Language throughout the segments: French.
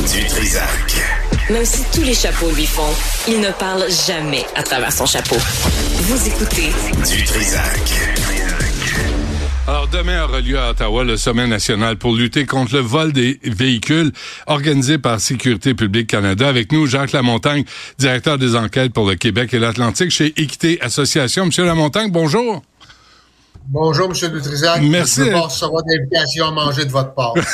Du Trisac. Même si tous les chapeaux lui font, il ne parle jamais à travers son chapeau. Vous écoutez Du Trisac. Alors, demain aura lieu à Ottawa le sommet national pour lutter contre le vol des véhicules organisé par Sécurité publique Canada. Avec nous, Jacques Lamontagne, directeur des enquêtes pour le Québec et l'Atlantique chez Équité Association. Monsieur Lamontagne, bonjour. Bonjour, M. Dutrisac. Merci. Je pas recevoir d'invitation à manger de votre part.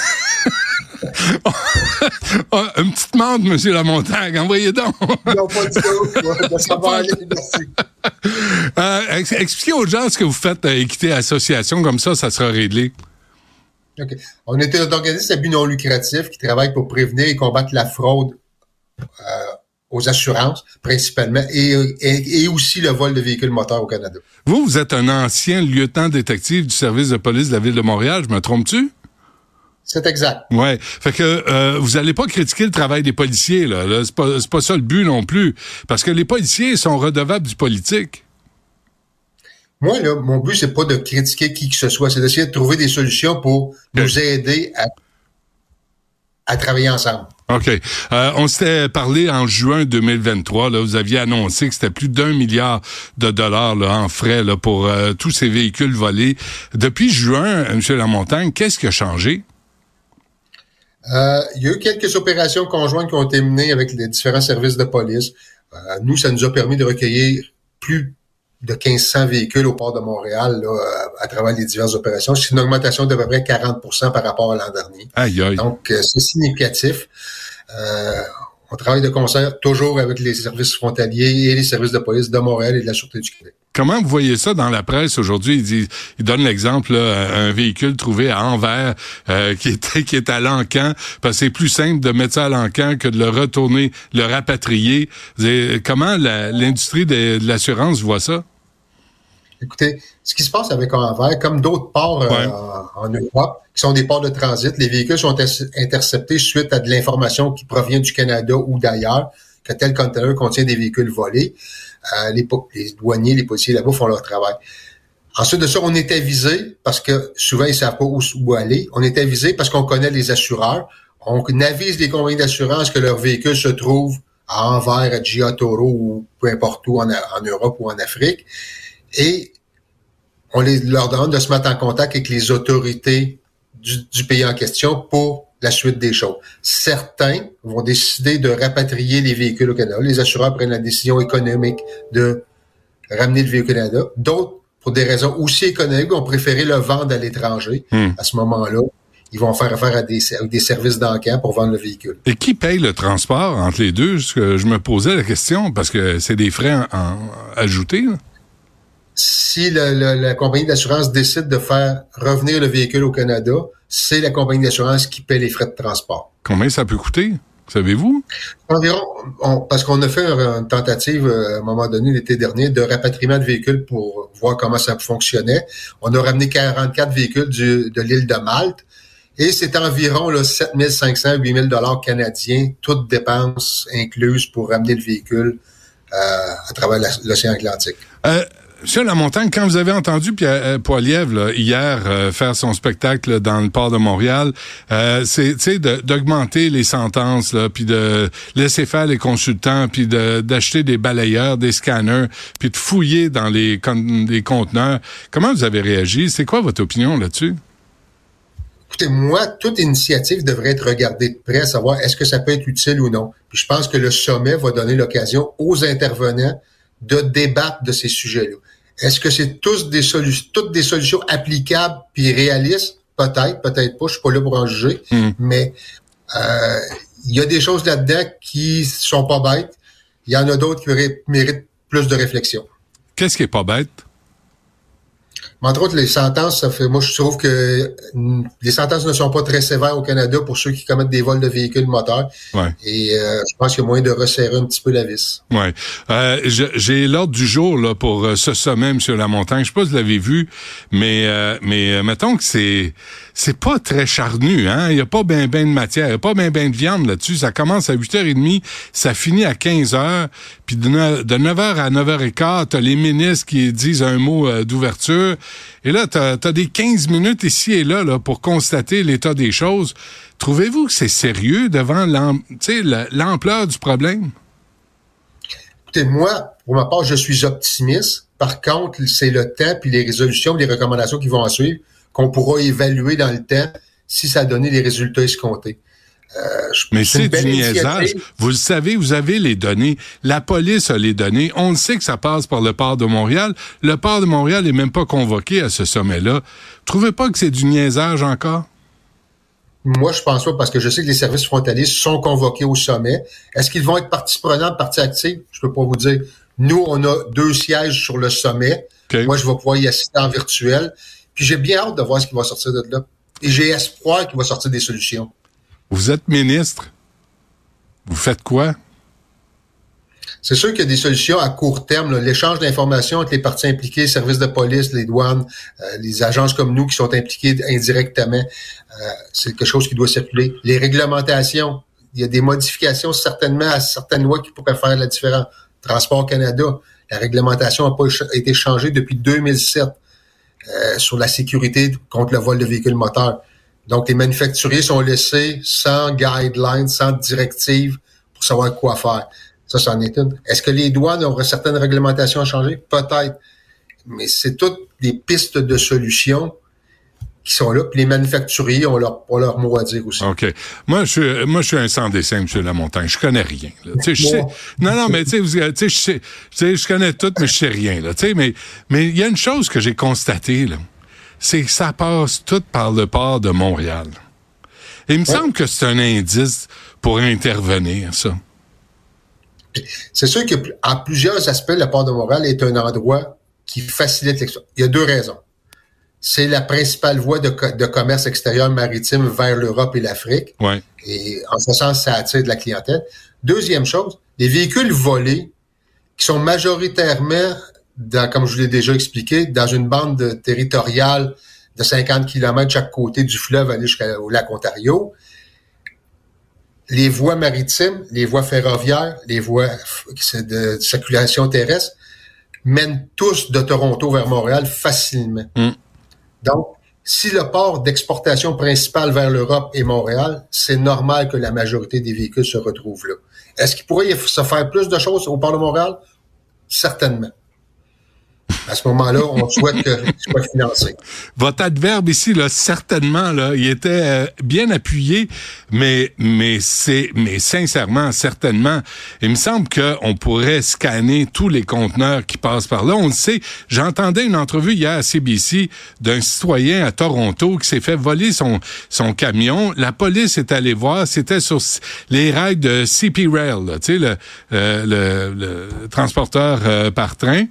Oh, une petite menthe, Monsieur Lamontagne, envoyez donc. non, pas du tout. Ça va aller, merci. Euh, ex- expliquez aux gens ce que vous faites à Équité Association, comme ça, ça sera réglé. OK. On est un organisme à but non lucratif qui travaille pour prévenir et combattre la fraude euh, aux assurances, principalement, et, et, et aussi le vol de véhicules moteurs au Canada. Vous, vous êtes un ancien lieutenant détective du service de police de la ville de Montréal, je me trompe-tu? C'est exact. Ouais. Fait que euh, vous allez pas critiquer le travail des policiers, là. là c'est pas, c'est pas ça le but non plus. Parce que les policiers sont redevables du politique. Moi, là, mon but, c'est pas de critiquer qui que ce soit, c'est d'essayer de trouver des solutions pour nous aider à, à travailler ensemble. OK. Euh, on s'était parlé en juin 2023. Là, vous aviez annoncé que c'était plus d'un milliard de dollars là, en frais là, pour euh, tous ces véhicules volés. Depuis juin, M. Lamontagne, qu'est-ce qui a changé? Euh, il y a eu quelques opérations conjointes qui ont été menées avec les différents services de police. Euh, nous, ça nous a permis de recueillir plus de 1500 véhicules au port de Montréal là, euh, à travers les diverses opérations. C'est une augmentation d'à peu près 40% par rapport à l'an dernier. Aïe, aïe. Donc, euh, c'est significatif. Euh, on travaille de concert toujours avec les services frontaliers et les services de police de Montréal et de la Sûreté du Québec. Comment vous voyez ça dans la presse aujourd'hui? Il, dit, il donne l'exemple, là, un véhicule trouvé à Anvers euh, qui, est, qui est à l'encan, parce que c'est plus simple de mettre ça à l'encan que de le retourner, le rapatrier. Comment l'industrie de, de l'assurance voit ça? Écoutez, ce qui se passe avec Anvers, comme d'autres ports euh, Ouais. en, en Europe, qui sont des ports de transit, les véhicules sont inter- interceptés suite à de l'information qui provient du Canada ou d'ailleurs, que tel conteneur contient des véhicules volés. Euh, les, les douaniers, les policiers là-bas font leur travail. Ensuite de ça, on est avisé, parce que souvent ils savent pas où, où aller, on est avisé parce qu'on connaît les assureurs. On avise les compagnies d'assurance que leur véhicule se trouve à Anvers, à Gia Toro ou peu importe où en, en Europe ou en Afrique et on les, leur demande de se mettre en contact avec les autorités du, du pays en question pour la suite des choses. Certains vont décider de rapatrier les véhicules au Canada. Les assureurs prennent la décision économique de ramener le véhicule au Canada. D'autres, pour des raisons aussi économiques, ont préféré le vendre à l'étranger. Hmm. À ce moment-là, ils vont faire affaire à des, avec des services d'enquête pour vendre le véhicule. Et qui paye le transport entre les deux? Je me posais la question, parce que c'est des frais en- en- ajoutés. là. si le- le- la compagnie d'assurance décide de faire revenir le véhicule au Canada, c'est la compagnie d'assurance qui paie les frais de transport. Combien ça peut coûter? Savez-vous? Environ, on- parce qu'on a fait une tentative euh, à un moment donné l'été dernier de rapatriement de véhicules pour voir comment ça fonctionnait. On a ramené 44 véhicules du- de l'île de Malte et c'est environ là, 7500, 8000 dollars canadiens, toutes dépenses incluses pour ramener le véhicule euh, à travers l'océan Atlantique. Euh, Monsieur Lamontagne, quand vous avez entendu Pierre euh, Poilievre hier euh, faire son spectacle dans le port de Montréal, euh, c'est d'augmenter les sentences, là, puis de laisser faire les consultants, puis d'acheter des balayeurs, des scanners, puis de fouiller dans les, les conteneurs. Comment vous avez réagi? C'est quoi votre opinion là-dessus? Écoutez, moi, toute initiative devrait être regardée de près, savoir est-ce que ça peut être utile ou non. Puis je pense que le sommet va donner l'occasion aux intervenants de débattre de ces sujets-là. Est-ce que c'est tous des solutions, toutes des solutions applicables puis réalistes? Peut-être, peut-être pas. Je suis pas là pour en juger. Mm. Mais euh, il y a des choses là-dedans qui sont pas bêtes. Il y en a d'autres qui méritent plus de réflexion. Qu'est-ce qui est pas bête? Mais entre autres, les sentences, ça fait, moi, je trouve que mm, les sentences ne sont pas très sévères au Canada pour ceux qui commettent des vols de véhicules moteurs. Ouais. Et euh, je pense qu'il y a moyen de resserrer un petit peu la vis. Ouais. Euh, J'ai l'ordre du jour là pour euh, ce sommet, Monsieur Lamontagne. Je sais pas si vous l'avez vu, mais euh, mais euh, mettons que c'est c'est pas très charnu, hein. Il y a pas ben ben de matière, il y a pas ben ben de viande là-dessus. Ça commence à 8h30, ça finit à 15h, puis de, ne- de 9h à 9h15, t'as les ministres qui disent un mot euh, d'ouverture, Et là, tu as, des 15 minutes ici et là, là pour constater l'état des choses. Trouvez-vous que c'est sérieux devant l'ampleur du problème? Écoutez, moi, pour ma part, je suis optimiste. Par contre, c'est le temps, puis les résolutions, les recommandations qui vont en suivre, qu'on pourra évaluer dans le temps si ça a donné les résultats escomptés. Euh, Mais c'est du niaisage. Vous le savez, vous avez les données. La police a les données. On le sait que ça passe par le port de Montréal. Le port de Montréal n'est même pas convoqué à ce sommet-là. Trouvez pas que c'est du niaisage encore? Moi, je pense pas parce que je sais que les services frontaliers sont convoqués au sommet. Est-ce qu'ils vont être partie prenante, partie active? Je peux pas vous dire. Nous, on a deux sièges sur le sommet. Moi, je vais pouvoir y assister en virtuel. Puis j'ai bien hâte de voir ce qui va sortir de là. Et j'ai espoir qu'il va sortir des solutions. Vous êtes ministre. Vous faites quoi? C'est sûr qu'il y a des solutions à court terme. L'échange d'informations entre les parties impliquées, services de police, les douanes, euh, les agences comme nous qui sont impliquées indirectement, euh, c'est quelque chose qui doit circuler. Les réglementations, il y a des modifications certainement à certaines lois qui pourraient faire la différence. Transport Canada, la réglementation n'a pas été changée depuis 2007 euh, sur la sécurité contre le vol de véhicules moteurs. Donc, les manufacturiers sont laissés sans guidelines, sans directives pour savoir quoi faire. Ça, c'en est une. Est-ce que les douanes auraient certaines réglementations à changer? Peut-être. Mais c'est toutes des pistes de solutions qui sont là. Puis les manufacturiers ont leur, leur mot à dire aussi. OK. Moi, je suis, moi, je suis un sans dessin, M. Lamontagne. Je connais rien. Je sais, non, non, mais tu sais, je sais, je connais tout, mais je sais rien. Là, mais mais il y a une chose que j'ai constatée, là c'est que ça passe tout par le port de Montréal. il me semble que c'est un indice pour intervenir, ça. C'est sûr qu'à plusieurs aspects, le port de Montréal est un endroit qui facilite l'export. Il y a deux raisons. C'est la principale voie de, commerce extérieur maritime vers l'Europe et l'Afrique. Ouais. Et en ce sens, ça attire de la clientèle. Deuxième chose, les véhicules volés qui sont majoritairement comme je l'ai déjà expliqué, dans une bande territoriale de 50 km chaque côté du fleuve aller jusqu'au lac Ontario. Les voies maritimes, les voies ferroviaires, les voies de circulation terrestre mènent tous de Toronto vers Montréal facilement. Mm. Donc, si le port d'exportation principal vers l'Europe est Montréal, c'est normal que la majorité des véhicules se retrouvent là. Est-ce qu'il pourrait se faire plus de choses au port de Montréal? Certainement à ce moment-là, on souhaite que soit financé. Votre adverbe ici, là, certainement, là, il était euh, bien appuyé, mais mais c'est mais sincèrement, certainement, il me semble qu'on pourrait scanner tous les conteneurs qui passent par là. On le sait. J'entendais une entrevue hier à CBC d'un citoyen à Toronto qui s'est fait voler son son camion. La police est allée voir. C'était sur les rails de CP Rail, tu sais, le, euh, le, transporteur euh, par train.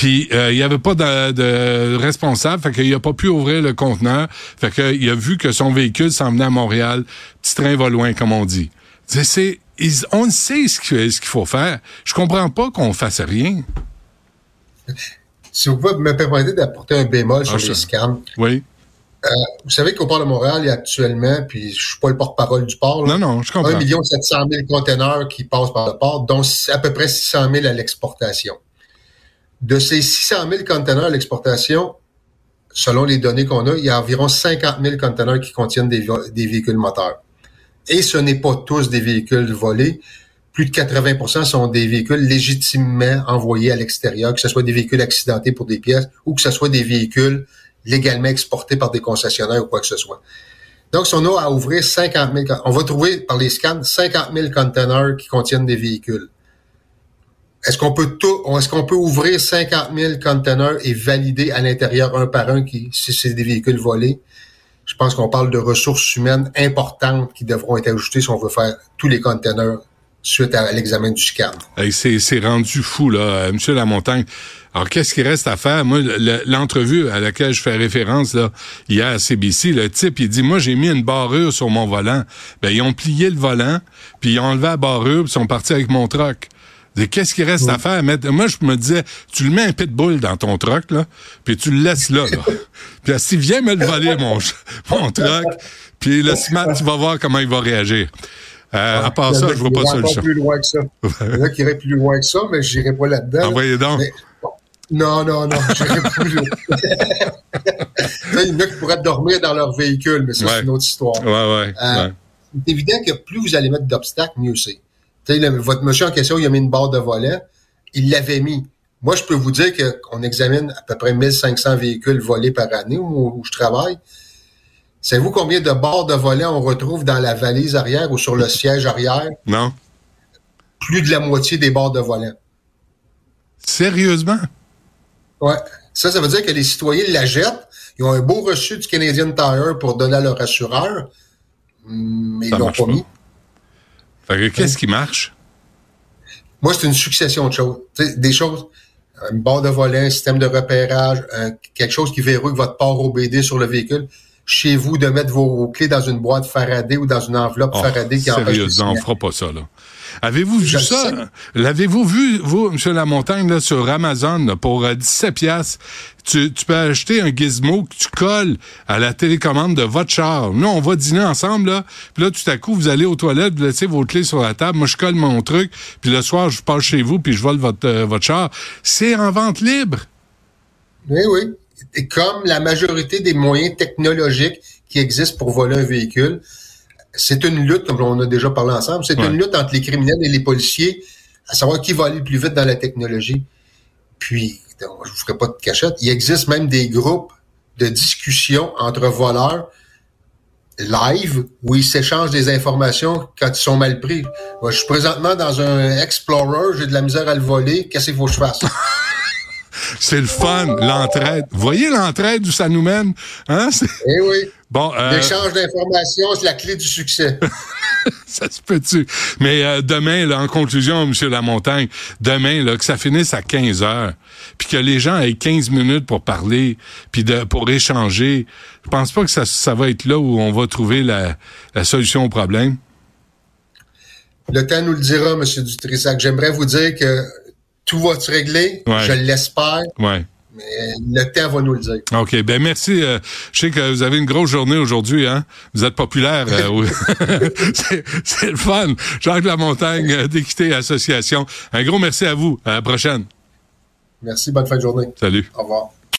Puis euh, il n'y avait pas de, responsable, fait qu'il a pas pu ouvrir le conteneur. Fait qu'il a vu que son véhicule s'en venait à Montréal. Petit train va loin, comme on dit. C'est, on sait ce qu'il faut faire. Je comprends pas qu'on fasse rien. Si vous pouvez me permettre d'apporter un bémol sur ah, les. Oui. Euh, vous savez qu'au port de Montréal, il y a actuellement, puis je suis pas le porte-parole du port, non, non, je comprends. 1 700 000 conteneurs qui passent par le port, dont à peu près 600 000 à l'exportation. De ces 600 000 conteneurs à l'exportation, selon les données qu'on a, il y a environ 50 000 conteneurs qui contiennent des, véhicules moteurs. Et ce n'est pas tous des véhicules volés. Plus de 80% sont des véhicules légitimement envoyés à l'extérieur, que ce soit des véhicules accidentés pour des pièces ou que ce soit des véhicules légalement exportés par des concessionnaires ou quoi que ce soit. Donc, si on a à ouvrir 50 000, on va trouver par les scans 50 000 conteneurs qui contiennent des véhicules. Est-ce qu'on peut tout, est-ce qu'on peut ouvrir 50 000 conteneurs et valider à l'intérieur un par un qui, si c'est des véhicules volés? Je pense qu'on parle de ressources humaines importantes qui devront être ajoutées si on veut faire tous les conteneurs suite à l'examen du scan. c'est rendu fou, là, euh, Monsieur Lamontagne. Alors, qu'est-ce qui reste à faire? Moi, l'entrevue à laquelle je fais référence là, hier à CBC, le type, il dit, moi, j'ai mis une barrure sur mon volant. Ben, ils ont plié le volant, puis ils ont enlevé la barrure, puis ils sont partis avec mon truck. Qu'est-ce qu'il reste à faire? Moi, je me disais, tu le mets un pitbull dans ton truck, là, puis tu le laisses là, là. puis s'il vient me le voler, mon, mon truck, puis le smart, tu vas voir comment il va réagir. Euh, à part ça, je vois pas de solution. plus loin que ça. Il y en a qui iraient plus loin que ça, mais j'irai pas là-dedans. Envoyez donc. Non, non, non, j'irai pas plus loin. il y en a qui pourraient dormir dans leur véhicule, mais ça, Ouais. c'est une autre histoire. Ouais, ouais. Euh, ouais. C'est évident que plus vous allez mettre d'obstacles, mieux c'est. Le- votre monsieur en question, il a mis une barre de volet, il l'avait mis. Moi, je peux vous dire qu'on examine à peu près 1500 véhicules volés par année où, où je travaille. Savez-vous combien de barres de volet on retrouve dans la valise arrière ou sur le siège arrière? Non? Plus de la moitié des barres de volet. Sérieusement? Ouais. Ça, ça veut dire que les citoyens la jettent. Ils ont un beau reçu du Canadian Tire pour donner à leur assureur, mais ils l'ont pas. mis. Qu'est-ce qui marche? Moi, c'est une succession de choses. Des choses, une barre de volet, un système de repérage, un- quelque chose qui verrouille votre port OBD sur le véhicule. Chez vous, de mettre vos, vos clés dans une boîte Faraday ou dans une enveloppe Oh, Faraday qui empêche sérieusement, on fera pas ça, là. Avez-vous vu ça? L'avez-vous vu, vous, M. Lamontagne, là, sur Amazon, là, pour euh, 17 piastres? Tu, tu peux acheter un gizmo que tu colles à la télécommande de votre char. Nous, on va dîner ensemble, là. Puis là, tout à coup, vous allez aux toilettes, vous laissez vos clés sur la table. Moi, je colle mon truc. Puis le soir, je passe chez vous, puis je vole votre, euh, votre char. C'est en vente libre. Oui, oui. Et comme la majorité des moyens technologiques qui existent pour voler un véhicule, c'est une lutte, comme on a déjà parlé ensemble, c'est Ouais. une lutte entre les criminels et les policiers à savoir qui va aller le plus vite dans la technologie. Puis, donc, je vous ferai pas de cachette, il existe même des groupes de discussion entre voleurs live où ils s'échangent des informations quand ils sont mal pris. Moi, je suis présentement dans un Explorer, j'ai de la misère à le voler, qu'est-ce qu'il faut que je fasse? C'est le fun, l'entraide. Vous voyez l'entraide où ça nous mène? Hein? Eh oui. Bon, euh, L'échange d'informations, c'est la clé du succès. Ça se peut-tu? Mais euh, demain, là, en conclusion, M. Lamontagne, demain, là, que ça finisse à 15 heures, puis que les gens aient 15 minutes pour parler, puis de, pour échanger, je pense pas que ça, ça va être là où on va trouver la, la solution au problème. Le temps nous le dira, M. Dutrissac. J'aimerais vous dire que tout va se régler. Ouais. Je l'espère, Ouais. mais le temps va nous le dire. OK. Ben merci. euh, je sais que vous avez une grosse journée aujourd'hui, hein? Vous êtes populaire. euh, c'est le fun. Jacques Lamontagne, euh, d'Équité Association. Un gros merci à vous. À la prochaine. Merci, bonne fin de journée. Salut. Au revoir.